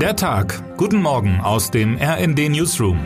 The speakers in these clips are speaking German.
Der Tag. Guten Morgen aus dem RND Newsroom.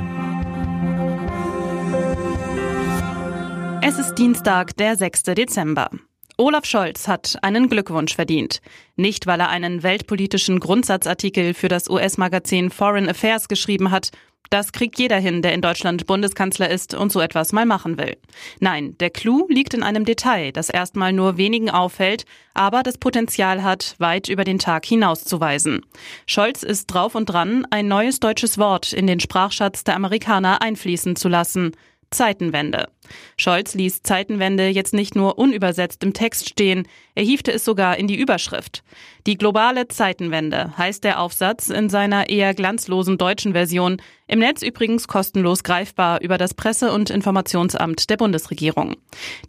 Es ist Dienstag, der 6. Dezember. Olaf Scholz hat einen Glückwunsch verdient. Nicht, weil er einen weltpolitischen Grundsatzartikel für das US-Magazin Foreign Affairs geschrieben hat, das kriegt jeder hin, der in Deutschland Bundeskanzler ist und so etwas mal machen will. Nein, der Clou liegt in einem Detail, das erstmal nur wenigen auffällt, aber das Potenzial hat, weit über den Tag hinauszuweisen. Scholz ist drauf und dran, ein neues deutsches Wort in den Sprachschatz der Amerikaner einfließen zu lassen. Zeitenwende. Scholz ließ Zeitenwende jetzt nicht nur unübersetzt im Text stehen, er hiefte es sogar in die Überschrift. Die globale Zeitenwende heißt der Aufsatz in seiner eher glanzlosen deutschen Version, im Netz übrigens kostenlos greifbar über das Presse- und Informationsamt der Bundesregierung.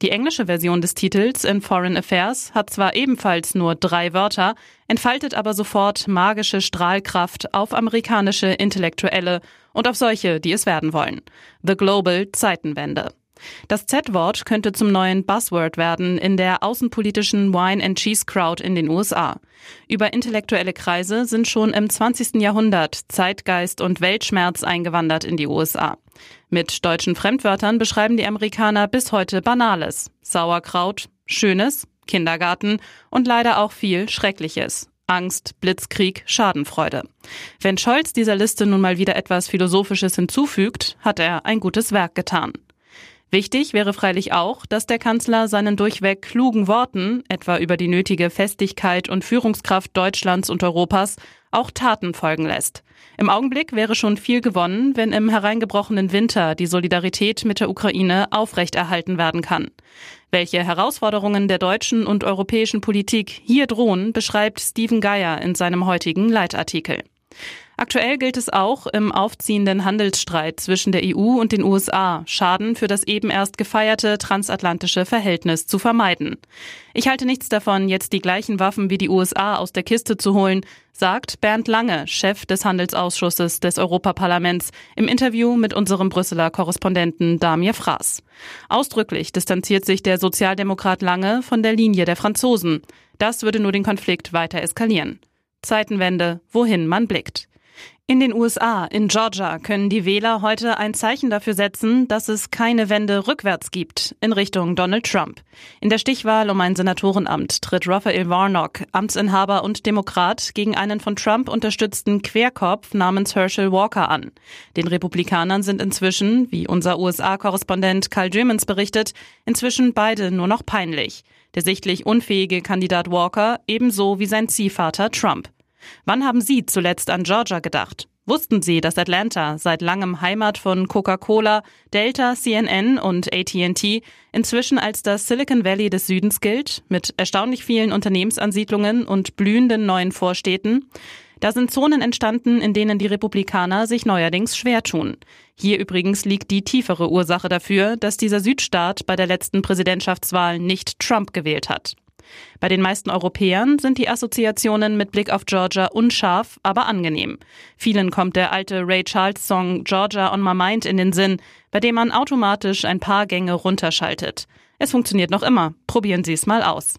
Die englische Version des Titels in Foreign Affairs hat zwar ebenfalls nur drei Wörter, entfaltet aber sofort magische Strahlkraft auf amerikanische Intellektuelle und auf solche, die es werden wollen. The Global Zeitenwende. Das Z-Wort könnte zum neuen Buzzword werden in der außenpolitischen Wine and Cheese Crowd in den USA. Über intellektuelle Kreise sind schon im 20. Jahrhundert Zeitgeist und Weltschmerz eingewandert in die USA. Mit deutschen Fremdwörtern beschreiben die Amerikaner bis heute Banales. Sauerkraut, Schönes, Kindergarten und leider auch viel Schreckliches. Angst, Blitzkrieg, Schadenfreude. Wenn Scholz dieser Liste nun mal wieder etwas Philosophisches hinzufügt, hat er ein gutes Werk getan. Wichtig wäre freilich auch, dass der Kanzler seinen durchweg klugen Worten, etwa über die nötige Festigkeit und Führungskraft Deutschlands und Europas, auch Taten folgen lässt. Im Augenblick wäre schon viel gewonnen, wenn im hereingebrochenen Winter die Solidarität mit der Ukraine aufrechterhalten werden kann. Welche Herausforderungen der deutschen und europäischen Politik hier drohen, beschreibt Stephen Geier in seinem heutigen Leitartikel. Aktuell gilt es auch, im aufziehenden Handelsstreit zwischen der EU und den USA Schaden für das eben erst gefeierte transatlantische Verhältnis zu vermeiden. Ich halte nichts davon, jetzt die gleichen Waffen wie die USA aus der Kiste zu holen, sagt Bernd Lange, Chef des Handelsausschusses des Europaparlaments, im Interview mit unserem Brüsseler Korrespondenten Damir Fraß. Ausdrücklich distanziert sich der Sozialdemokrat Lange von der Linie der Franzosen. Das würde nur den Konflikt weiter eskalieren. Zeitenwende, wohin man blickt. In den USA, in Georgia, können die Wähler heute ein Zeichen dafür setzen, dass es keine Wende rückwärts gibt in Richtung Donald Trump. In der Stichwahl um ein Senatorenamt tritt Raphael Warnock, Amtsinhaber und Demokrat, gegen einen von Trump unterstützten Querkopf namens Herschel Walker an. Den Republikanern sind inzwischen, wie unser USA-Korrespondent Carl Jemens berichtet, inzwischen beide nur noch peinlich. Der sichtlich unfähige Kandidat Walker ebenso wie sein Ziehvater Trump. Wann haben Sie zuletzt an Georgia gedacht? Wussten Sie, dass Atlanta, seit langem Heimat von Coca-Cola, Delta, CNN und AT&T, inzwischen als das Silicon Valley des Südens gilt, mit erstaunlich vielen Unternehmensansiedlungen und blühenden neuen Vorstädten? Da sind Zonen entstanden, in denen die Republikaner sich neuerdings schwer tun. Hier übrigens liegt die tiefere Ursache dafür, dass dieser Südstaat bei der letzten Präsidentschaftswahl nicht Trump gewählt hat. Bei den meisten Europäern sind die Assoziationen mit Blick auf Georgia unscharf, aber angenehm. Vielen kommt der alte Ray Charles Song Georgia on My Mind in den Sinn, bei dem man automatisch ein paar Gänge runterschaltet. Es funktioniert noch immer. Probieren Sie es mal aus.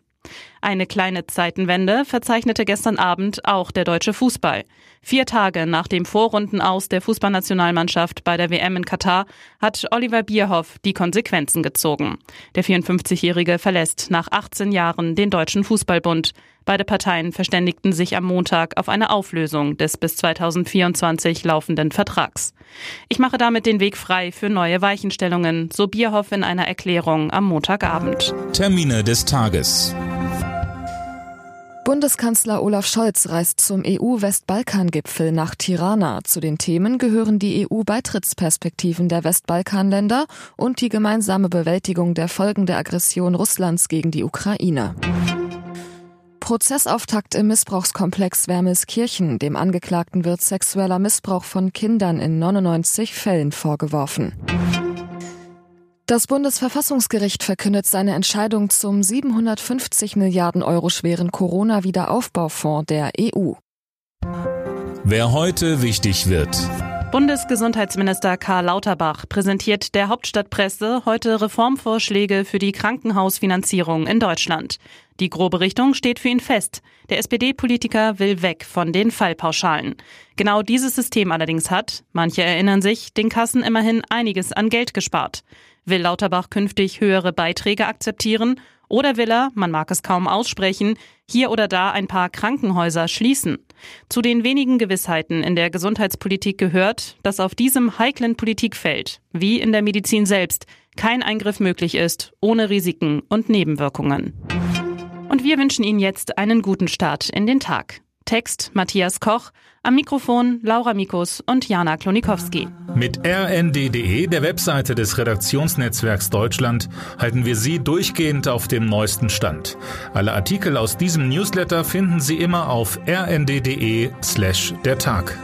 Eine kleine Zeitenwende verzeichnete gestern Abend auch der deutsche Fußball. Vier Tage nach dem Vorrundenaus der Fußballnationalmannschaft bei der WM in Katar hat Oliver Bierhoff die Konsequenzen gezogen. Der 54-Jährige verlässt nach 18 Jahren den Deutschen Fußballbund. Beide Parteien verständigten sich am Montag auf eine Auflösung des bis 2024 laufenden Vertrags. Ich mache damit den Weg frei für neue Weichenstellungen, so Bierhoff in einer Erklärung am Montagabend. Termine des Tages. Bundeskanzler Olaf Scholz reist zum EU-Westbalkan-Gipfel nach Tirana. Zu den Themen gehören die EU-Beitrittsperspektiven der Westbalkanländer und die gemeinsame Bewältigung der Folgen der Aggression Russlands gegen die Ukraine. Prozessauftakt im Missbrauchskomplex Wermelskirchen. Dem Angeklagten wird sexueller Missbrauch von Kindern in 99 Fällen vorgeworfen. Das Bundesverfassungsgericht verkündet seine Entscheidung zum 750 Milliarden Euro schweren Corona-Wiederaufbaufonds der EU. Wer heute wichtig wird. Bundesgesundheitsminister Karl Lauterbach präsentiert der Hauptstadtpresse heute Reformvorschläge für die Krankenhausfinanzierung in Deutschland. Die grobe Richtung steht für ihn fest. Der SPD-Politiker will weg von den Fallpauschalen. Genau dieses System allerdings hat, manche erinnern sich, den Kassen immerhin einiges an Geld gespart. Will Lauterbach künftig höhere Beiträge akzeptieren oder will er, man mag es kaum aussprechen, hier oder da ein paar Krankenhäuser schließen? Zu den wenigen Gewissheiten in der Gesundheitspolitik gehört, dass auf diesem heiklen Politikfeld, wie in der Medizin selbst, kein Eingriff möglich ist, ohne Risiken und Nebenwirkungen. Und wir wünschen Ihnen jetzt einen guten Start in den Tag. Text Matthias Koch, am Mikrofon Laura Mikus und Jana Klonikowski. Mit rnd.de, der Webseite des Redaktionsnetzwerks Deutschland, halten wir Sie durchgehend auf dem neuesten Stand. Alle Artikel aus diesem Newsletter finden Sie immer auf rnd.de slash der Tag.